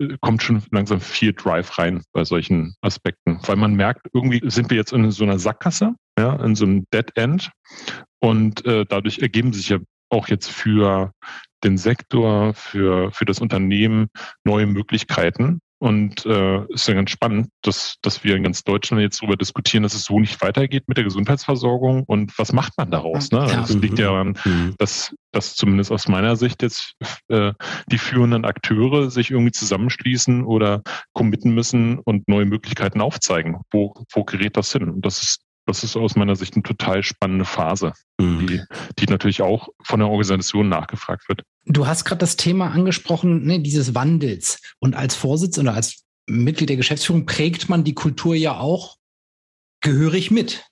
[SPEAKER 3] äh, kommt schon langsam viel Drive rein bei solchen Aspekten, weil man merkt, irgendwie sind wir jetzt in so einer Sackgasse, ja, in so einem Dead End und äh, dadurch ergeben sich ja auch jetzt für den Sektor, für, für das Unternehmen neue Möglichkeiten, und äh, ist ja ganz spannend, dass, dass wir in ganz Deutschland jetzt darüber diskutieren, dass es so nicht weitergeht mit der Gesundheitsversorgung und was macht man daraus? Ne? Ja. Das liegt ja daran, mhm. dass, dass zumindest aus meiner Sicht jetzt äh, die führenden Akteure sich irgendwie zusammenschließen oder committen müssen und neue Möglichkeiten aufzeigen. Wo, wo gerät das hin? Und das ist das ist aus meiner Sicht eine total spannende Phase, mhm. die, die natürlich auch von der Organisation nachgefragt wird.
[SPEAKER 2] Du hast gerade das Thema angesprochen, ne, dieses Wandels. Und als Vorsitzender, als Mitglied der Geschäftsführung prägt man die Kultur ja auch gehörig mit.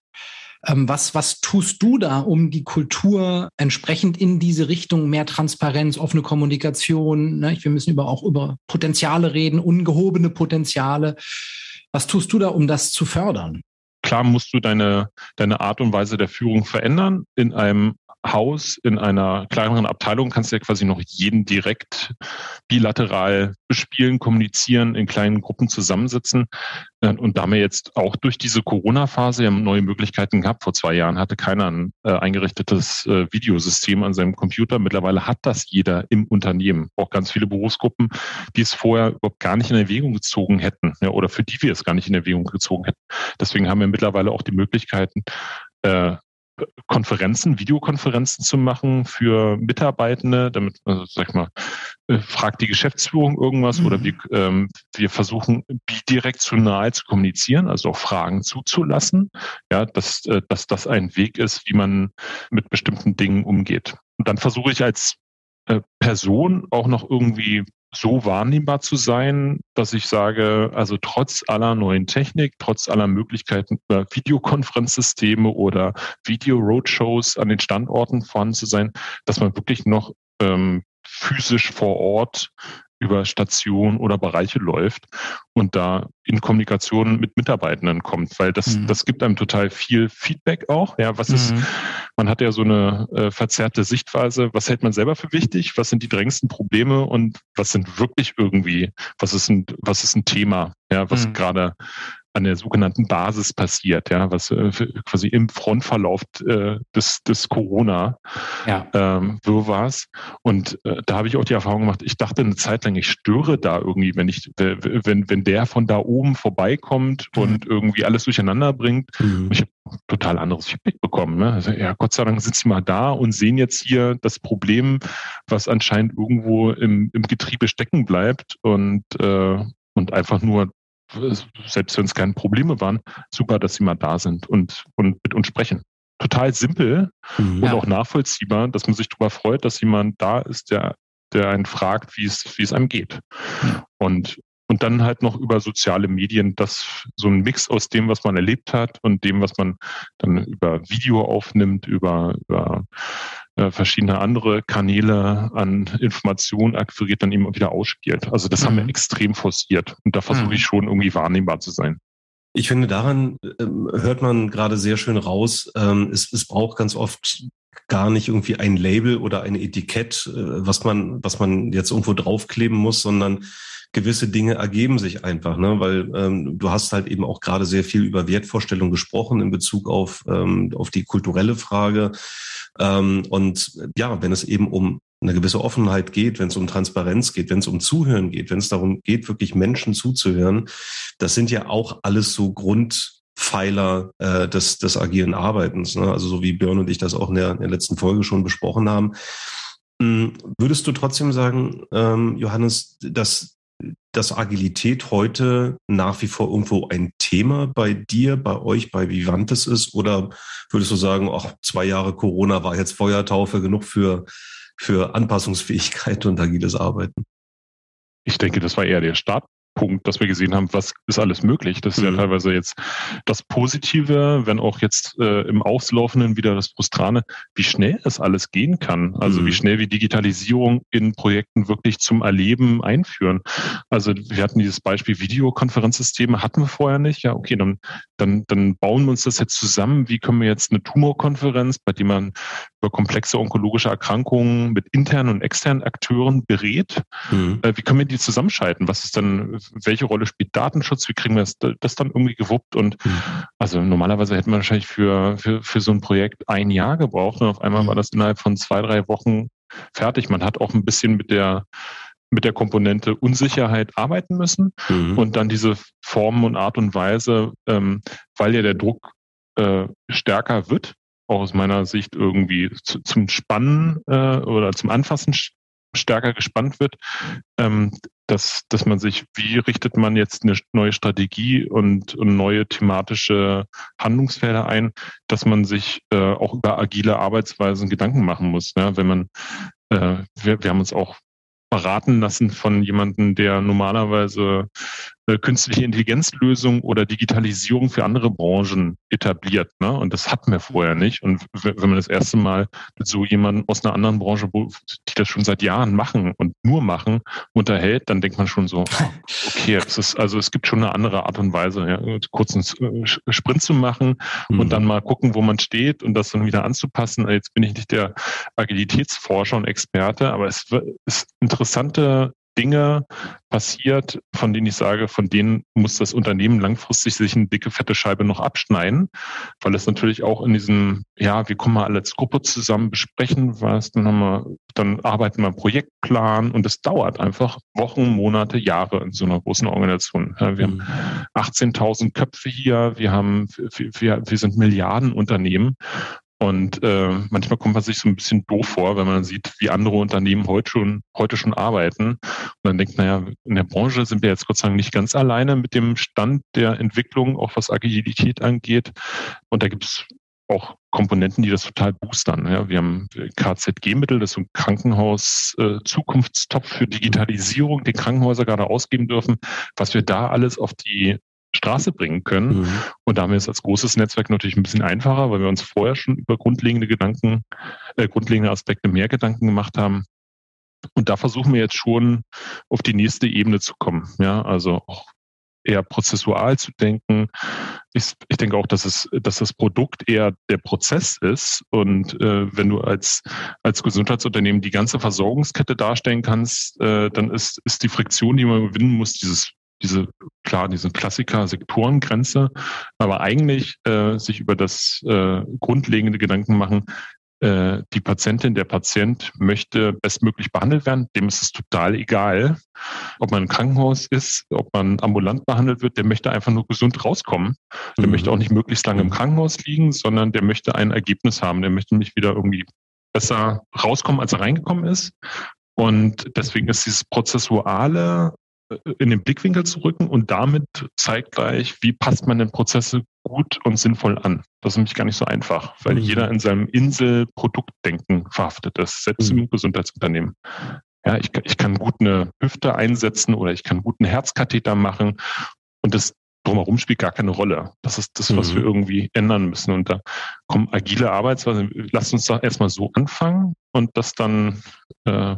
[SPEAKER 2] Ähm, was, was tust du da, um die Kultur entsprechend in diese Richtung mehr Transparenz, offene Kommunikation? Ne? Wir müssen über, auch über Potenziale reden, ungehobene Potenziale. Was tust du da, um das zu fördern?
[SPEAKER 3] Klar musst du deine, deine Art und Weise der Führung verändern. In einem Haus, in einer kleineren Abteilung kannst du ja quasi noch jeden direkt bilateral bespielen, kommunizieren, in kleinen Gruppen zusammensitzen. Äh, und da haben wir jetzt auch durch diese Corona-Phase ja neue Möglichkeiten gehabt. Vor zwei Jahren hatte keiner ein äh, eingerichtetes äh, Videosystem an seinem Computer. Mittlerweile hat das jeder im Unternehmen. Auch ganz viele Berufsgruppen, die es vorher überhaupt gar nicht in Erwägung gezogen hätten ja, oder für die wir es gar nicht in Erwägung gezogen hätten. Deswegen haben wir mittlerweile auch die Möglichkeiten, äh, Konferenzen, Videokonferenzen zu machen für Mitarbeitende, damit, also sag ich mal, äh, fragt die Geschäftsführung irgendwas mhm. oder wir, ähm, wir versuchen bidirektional zu kommunizieren, also auch Fragen zuzulassen, ja, dass, äh, dass das ein Weg ist, wie man mit bestimmten Dingen umgeht. Und dann versuche ich als äh, Person auch noch irgendwie so wahrnehmbar zu sein, dass ich sage, also trotz aller neuen Technik, trotz aller Möglichkeiten über Videokonferenzsysteme oder Video-Roadshows an den Standorten vorhanden zu sein, dass man wirklich noch ähm, physisch vor Ort über Stationen oder Bereiche läuft und da in Kommunikation mit Mitarbeitenden kommt, weil das, mhm. das gibt einem total viel Feedback auch. Ja, was mhm. ist, man hat ja so eine äh, verzerrte Sichtweise. Was hält man selber für wichtig? Was sind die drängendsten Probleme und was sind wirklich irgendwie, was ist ein, was ist ein Thema, ja, was mhm. gerade an der sogenannten Basis passiert, ja, was äh, quasi im Frontverlauf äh, des, des Corona ja. ähm, war's. Und äh, da habe ich auch die Erfahrung gemacht, ich dachte eine Zeit lang, ich störe da irgendwie, wenn ich, wenn, wenn der von da oben vorbeikommt mhm. und irgendwie alles durcheinander bringt. Mhm. Ich habe total anderes Feedback bekommen. Ne? Also, ja, Gott sei Dank sind sie mal da und sehen jetzt hier das Problem, was anscheinend irgendwo im, im Getriebe stecken bleibt und, äh, und einfach nur selbst wenn es keine Probleme waren, super, dass sie mal da sind und, und mit uns sprechen. Total simpel mhm. und auch nachvollziehbar, dass man sich darüber freut, dass jemand da ist, der, der einen fragt, wie es, wie es einem geht. Mhm. Und, und dann halt noch über soziale Medien, das so ein Mix aus dem, was man erlebt hat und dem, was man dann über Video aufnimmt, über, über verschiedene andere Kanäle an Informationen akquiriert, dann eben wieder ausspielt. Also das mhm. haben wir mhm. extrem forciert und da versuche ich mhm. schon irgendwie wahrnehmbar zu sein.
[SPEAKER 1] Ich finde, daran ähm, hört man gerade sehr schön raus. Ähm, es, es braucht ganz oft gar nicht irgendwie ein Label oder ein Etikett, äh, was man, was man jetzt irgendwo draufkleben muss, sondern gewisse Dinge ergeben sich einfach, ne? weil ähm, du hast halt eben auch gerade sehr viel über Wertvorstellungen gesprochen in Bezug auf, ähm, auf die kulturelle Frage. Ähm, und ja, wenn es eben um eine gewisse Offenheit geht, wenn es um Transparenz geht, wenn es um Zuhören geht, wenn es darum geht, wirklich Menschen zuzuhören, das sind ja auch alles so Grundpfeiler äh, des, des agilen Arbeitens. Ne? Also so wie Björn und ich das auch in der, in der letzten Folge schon besprochen haben. Hm, würdest du trotzdem sagen, ähm, Johannes, dass dass Agilität heute nach wie vor irgendwo ein Thema bei dir, bei euch, bei Vivantes ist? Oder würdest du sagen, ach, zwei Jahre Corona war jetzt Feuertaufe genug für, für Anpassungsfähigkeit und agiles Arbeiten?
[SPEAKER 3] Ich denke, das war eher der Start, Punkt, dass wir gesehen haben, was ist alles möglich. Das ist mhm. ja teilweise jetzt das Positive, wenn auch jetzt äh, im Auslaufenden wieder das Frustrane, wie schnell es alles gehen kann. Also mhm. wie schnell wir Digitalisierung in Projekten wirklich zum Erleben einführen. Also wir hatten dieses Beispiel Videokonferenzsysteme, hatten wir vorher nicht. Ja, okay, dann, dann, dann bauen wir uns das jetzt zusammen. Wie können wir jetzt eine Tumorkonferenz, bei der man über komplexe onkologische Erkrankungen mit internen und externen Akteuren berät, mhm. äh, wie können wir die zusammenschalten? Was ist dann welche Rolle spielt Datenschutz, wie kriegen wir das, das dann irgendwie gewuppt und mhm. also normalerweise hätten wir wahrscheinlich für, für, für so ein Projekt ein Jahr gebraucht und auf einmal war mhm. das innerhalb von zwei, drei Wochen fertig. Man hat auch ein bisschen mit der mit der Komponente Unsicherheit arbeiten müssen mhm. und dann diese Formen und Art und Weise, ähm, weil ja der Druck äh, stärker wird, auch aus meiner Sicht irgendwie zu, zum Spannen äh, oder zum Anfassen stärker gespannt wird, ähm, dass, dass man sich, wie richtet man jetzt eine neue Strategie und, und neue thematische Handlungsfelder ein, dass man sich äh, auch über agile Arbeitsweisen Gedanken machen muss. Ne? Wenn man, äh, wir, wir haben uns auch beraten lassen von jemandem, der normalerweise künstliche Intelligenzlösungen oder Digitalisierung für andere Branchen etabliert. Ne? Und das hatten wir vorher nicht. Und wenn man das erste Mal mit so jemandem aus einer anderen Branche, die das schon seit Jahren machen und nur machen, unterhält, dann denkt man schon so, okay, es ist, also es gibt schon eine andere Art und Weise, ja, kurz einen äh, Sprint zu machen mhm. und dann mal gucken, wo man steht und das dann wieder anzupassen. Jetzt bin ich nicht der Agilitätsforscher und Experte, aber es ist interessante Dinge passiert, von denen ich sage, von denen muss das Unternehmen langfristig sich eine dicke, fette Scheibe noch abschneiden, weil es natürlich auch in diesem, ja, wir kommen mal alle als Gruppe zusammen, besprechen was, dann haben wir, dann arbeiten wir einen Projektplan und es dauert einfach Wochen, Monate, Jahre in so einer großen Organisation. wir haben 18.000 mhm. Köpfe hier, wir haben, wir, wir sind Milliardenunternehmen und äh, manchmal kommt man sich so ein bisschen doof vor, wenn man sieht, wie andere Unternehmen heute schon, heute schon arbeiten. Und dann denkt, naja, in der Branche sind wir jetzt Gott sei Dank nicht ganz alleine mit dem Stand der Entwicklung, auch was Agilität angeht. Und da gibt es auch Komponenten, die das total boostern. Ja, wir haben KZG-Mittel, das ist ein Krankenhaus-Zukunftstopf äh, für Digitalisierung, den Krankenhäuser gerade ausgeben dürfen, was wir da alles auf die Straße bringen können. Mhm. Und da haben wir es als großes Netzwerk natürlich ein bisschen einfacher, weil wir uns vorher schon über grundlegende Gedanken, äh, grundlegende Aspekte mehr Gedanken gemacht haben. Und da versuchen wir jetzt schon auf die nächste Ebene zu kommen. Ja, also auch eher prozessual zu denken. Ich, ich denke auch, dass es, dass das Produkt eher der Prozess ist. Und äh, wenn du als, als Gesundheitsunternehmen die ganze Versorgungskette darstellen kannst, äh, dann ist, ist die Friktion, die man gewinnen muss, dieses diese, klar, diese Klassiker-Sektorengrenze, aber eigentlich äh, sich über das äh, grundlegende Gedanken machen, äh, die Patientin, der Patient möchte bestmöglich behandelt werden. Dem ist es total egal, ob man im Krankenhaus ist, ob man ambulant behandelt wird. Der möchte einfach nur gesund rauskommen. Der mhm. möchte auch nicht möglichst lange im Krankenhaus liegen, sondern der möchte ein Ergebnis haben. Der möchte mich wieder irgendwie besser rauskommen, als er reingekommen ist. Und deswegen ist dieses Prozessuale in den Blickwinkel zu rücken und damit zeitgleich, wie passt man den Prozesse gut und sinnvoll an. Das ist nämlich gar nicht so einfach, weil mhm. jeder in seinem Inselproduktdenken verhaftet ist, selbst mhm. im Gesundheitsunternehmen. Ja, ich, ich kann gut eine Hüfte einsetzen oder ich kann gut einen Herzkatheter machen und das drumherum spielt gar keine Rolle. Das ist das, was mhm. wir irgendwie ändern müssen. Und da kommen agile Arbeitsweisen. Lasst uns da erstmal so anfangen und das dann äh,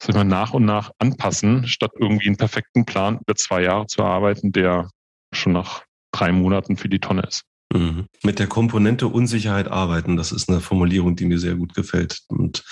[SPEAKER 3] sag mal, nach und nach anpassen, statt irgendwie einen perfekten Plan über zwei Jahre zu erarbeiten, der schon nach drei Monaten für die Tonne ist.
[SPEAKER 1] Mhm. Mit der Komponente Unsicherheit arbeiten, das ist eine Formulierung, die mir sehr gut gefällt und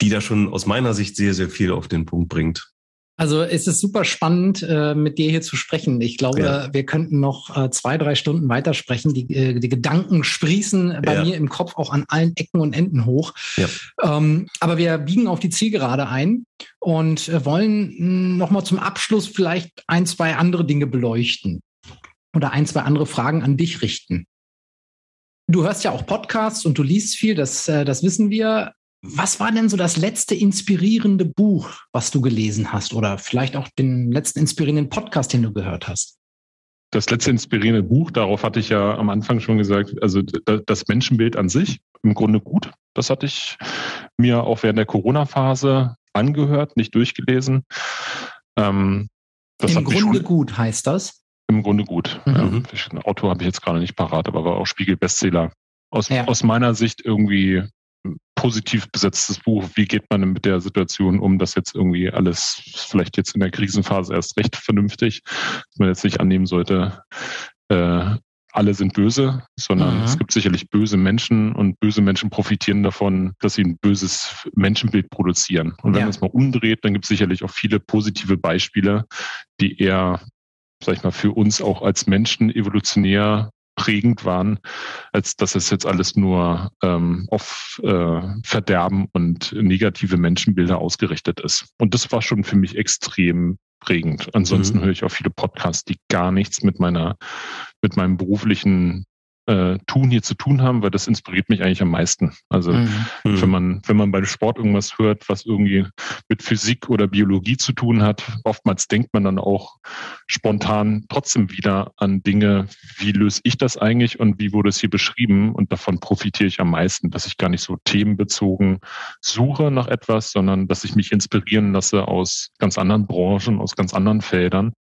[SPEAKER 1] die da schon aus meiner Sicht sehr, sehr viel auf den Punkt bringt.
[SPEAKER 2] Also es ist super spannend, äh, mit dir hier zu sprechen. Ich glaube, ja. wir könnten noch äh, zwei, drei Stunden weitersprechen. Die, äh, die Gedanken sprießen bei ja. mir im Kopf auch an allen Ecken und Enden hoch. Ja. Ähm, aber wir biegen auf die Zielgerade ein und wollen nochmal zum Abschluss vielleicht ein, zwei andere Dinge beleuchten oder ein, zwei andere Fragen an dich richten. Du hörst ja auch Podcasts und du liest viel, das, das wissen wir. Was war denn so das letzte inspirierende Buch, was du gelesen hast? Oder vielleicht auch den letzten inspirierenden Podcast, den du gehört hast?
[SPEAKER 3] Das letzte inspirierende Buch, darauf hatte ich ja am Anfang schon gesagt, also das Menschenbild an sich, im Grunde gut. Das hatte ich mir auch während der Corona-Phase angehört, nicht durchgelesen.
[SPEAKER 2] Ähm, Im Grunde gut heißt das?
[SPEAKER 3] Im Grunde gut. Mhm. Ja, Autor habe ich jetzt gerade nicht parat, aber war auch Spiegel-Bestseller. Aus, ja. aus meiner Sicht irgendwie positiv besetztes Buch. Wie geht man mit der Situation um, dass jetzt irgendwie alles vielleicht jetzt in der Krisenphase erst recht vernünftig, dass man jetzt nicht annehmen sollte, äh, alle sind böse, sondern mhm. es gibt sicherlich böse Menschen und böse Menschen profitieren davon, dass sie ein böses Menschenbild produzieren. Und wenn ja. man es mal umdreht, dann gibt es sicherlich auch viele positive Beispiele, die eher, sag ich mal, für uns auch als Menschen evolutionär prägend waren, als dass es jetzt alles nur ähm, auf äh, Verderben und negative Menschenbilder ausgerichtet ist. Und das war schon für mich extrem prägend. Ansonsten mhm. höre ich auch viele Podcasts, die gar nichts mit meiner, mit meinem beruflichen äh, tun hier zu tun haben, weil das inspiriert mich eigentlich am meisten. Also mhm. wenn man wenn man beim Sport irgendwas hört, was irgendwie mit Physik oder Biologie zu tun hat, oftmals denkt man dann auch spontan trotzdem wieder an Dinge, wie löse ich das eigentlich und wie wurde es hier beschrieben und davon profitiere ich am meisten, dass ich gar nicht so themenbezogen suche nach etwas, sondern dass ich mich inspirieren lasse aus ganz anderen Branchen, aus ganz anderen Feldern,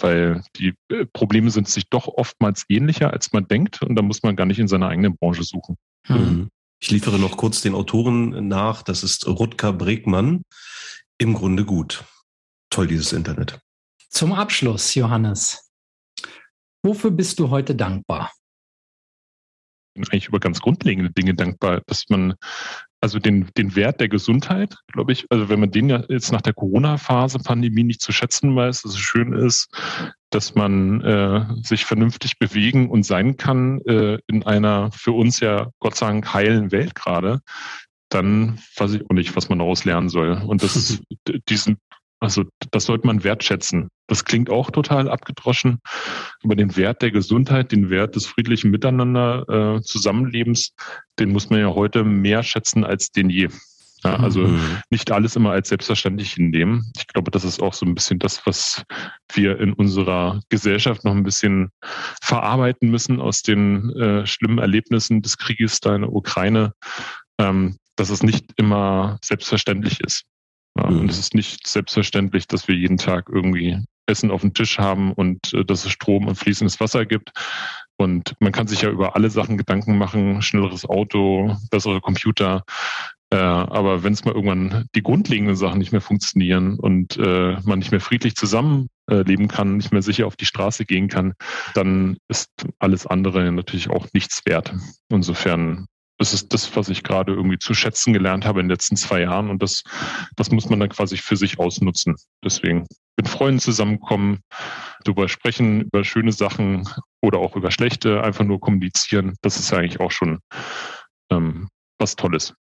[SPEAKER 3] weil die äh, Probleme sind sich doch oftmals ähnlicher, als man denkt und da muss man gar nicht in seiner eigenen Branche suchen.
[SPEAKER 1] Mhm. Ich liefere noch kurz den Autoren nach. Das ist Rutger Bregmann. Im Grunde gut. Toll, dieses Internet.
[SPEAKER 2] Zum Abschluss, Johannes. Wofür bist du heute dankbar?
[SPEAKER 3] Eigentlich über ganz grundlegende Dinge dankbar, dass man also den, den Wert der Gesundheit, glaube ich, also wenn man den ja jetzt nach der Corona-Phase, Pandemie nicht zu schätzen weiß, dass es schön ist, dass man äh, sich vernünftig bewegen und sein kann äh, in einer für uns ja Gott sei Dank heilen Welt gerade, dann weiß ich auch nicht, was man daraus lernen soll. Und das ist diesen, also das sollte man wertschätzen. Das klingt auch total abgedroschen, aber den Wert der Gesundheit, den Wert des friedlichen Miteinander, äh, Zusammenlebens, den muss man ja heute mehr schätzen als den je. Ja, also mhm. nicht alles immer als selbstverständlich hinnehmen. Ich glaube, das ist auch so ein bisschen das, was wir in unserer Gesellschaft noch ein bisschen verarbeiten müssen aus den äh, schlimmen Erlebnissen des Krieges da in der Ukraine, ähm, dass es nicht immer selbstverständlich ist. Mhm. Und es ist nicht selbstverständlich, dass wir jeden Tag irgendwie Essen auf dem Tisch haben und äh, dass es Strom und fließendes Wasser gibt. Und man kann sich ja über alle Sachen Gedanken machen, schnelleres Auto, bessere Computer. Äh, aber wenn es mal irgendwann die grundlegenden Sachen nicht mehr funktionieren und äh, man nicht mehr friedlich zusammenleben äh, kann, nicht mehr sicher auf die Straße gehen kann, dann ist alles andere natürlich auch nichts wert. Insofern das ist das, was ich gerade irgendwie zu schätzen gelernt habe in den letzten zwei Jahren und das, das muss man dann quasi für sich ausnutzen. Deswegen mit Freunden zusammenkommen, darüber sprechen, über schöne Sachen oder auch über schlechte, einfach nur kommunizieren. Das ist ja eigentlich auch schon ähm, was Tolles.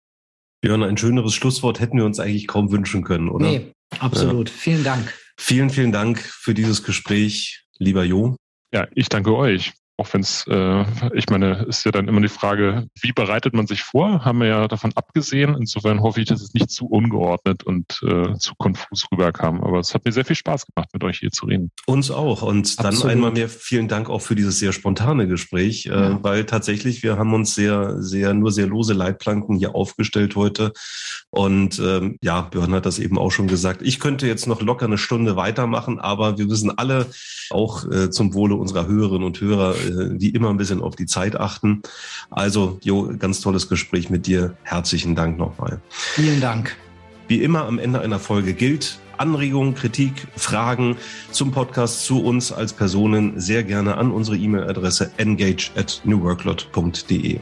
[SPEAKER 1] Björn, ein schöneres Schlusswort hätten wir uns eigentlich kaum wünschen können, oder? Nee,
[SPEAKER 2] absolut. Ja. Vielen Dank.
[SPEAKER 1] Vielen, vielen Dank für dieses Gespräch, lieber Jo.
[SPEAKER 3] Ja, ich danke euch. Auch wenn es, äh, ich meine, ist ja dann immer die Frage, wie bereitet man sich vor? Haben wir ja davon abgesehen. Insofern hoffe ich, dass es nicht zu ungeordnet und äh, zu konfus rüberkam. Aber es hat mir sehr viel Spaß gemacht, mit euch hier zu reden.
[SPEAKER 1] Uns auch. Und dann Absolut. einmal mehr vielen Dank auch für dieses sehr spontane Gespräch, äh, ja. weil tatsächlich wir haben uns sehr, sehr, nur sehr lose Leitplanken hier aufgestellt heute. Und ähm, ja, Björn hat das eben auch schon gesagt. Ich könnte jetzt noch locker eine Stunde weitermachen, aber wir müssen alle auch äh, zum Wohle unserer Hörerinnen und Hörer äh, wie immer ein bisschen auf die Zeit achten. Also, Jo, ganz tolles Gespräch mit dir. Herzlichen Dank nochmal.
[SPEAKER 2] Vielen Dank.
[SPEAKER 1] Wie immer am Ende einer Folge gilt, Anregungen, Kritik, Fragen zum Podcast, zu uns als Personen sehr gerne an unsere E-Mail-Adresse engage at newworklot.de.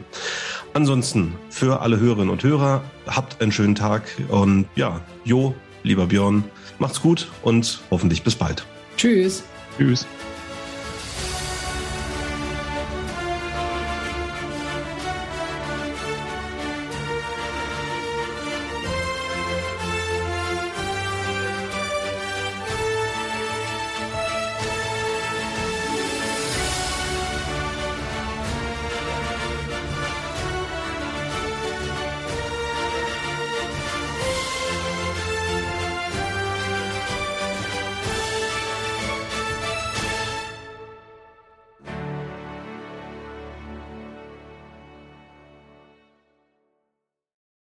[SPEAKER 1] Ansonsten für alle Hörerinnen und Hörer, habt einen schönen Tag und ja, Jo, lieber Björn, macht's gut und hoffentlich bis bald.
[SPEAKER 2] Tschüss.
[SPEAKER 3] Tschüss.